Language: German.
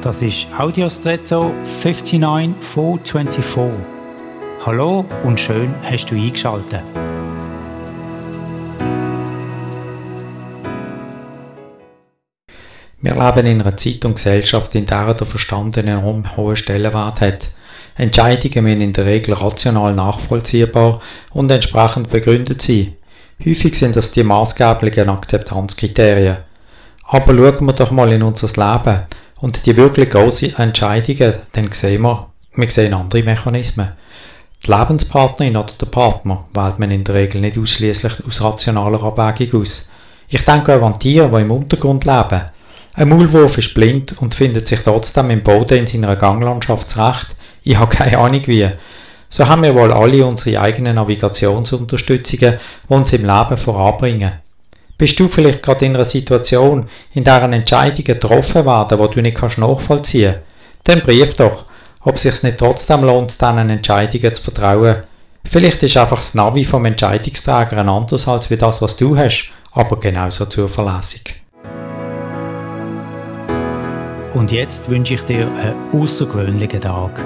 Das ist Audiostretto 59424. Hallo und schön hast du eingeschaltet. Wir leben in einer Zeit und Gesellschaft, in der der Verstand einen enorm hohen Stellenwert hat. Entscheidungen müssen in der Regel rational nachvollziehbar und entsprechend begründet sein. Häufig sind das die maßgeblichen Akzeptanzkriterien. Aber schauen wir doch mal in unser Leben und die wirklich großen Entscheidungen, dann sehen wir, wir sehen andere Mechanismen. Die Lebenspartnerin oder der Partner wählt man in der Regel nicht ausschließlich aus rationaler Abwägung aus. Ich denke auch an Tiere, die im Untergrund leben. Ein Maulwurf ist blind und findet sich trotzdem im Boden in seiner Ganglandschaft zurecht. Ich habe keine Ahnung wie. So haben wir wohl alle unsere eigenen Navigationsunterstützungen, die uns im Leben voranbringen. Bist du vielleicht gerade in einer Situation, in der Entscheidungen getroffen werden, die du nicht kannst nachvollziehen kannst? Dann brief doch, ob es sich nicht trotzdem lohnt, diesen Entscheidungen zu vertrauen. Vielleicht ist einfach das Navi vom Entscheidungsträger ein anderes als wie das, was du hast, aber genauso zuverlässig. Und jetzt wünsche ich dir einen außergewöhnlichen Tag.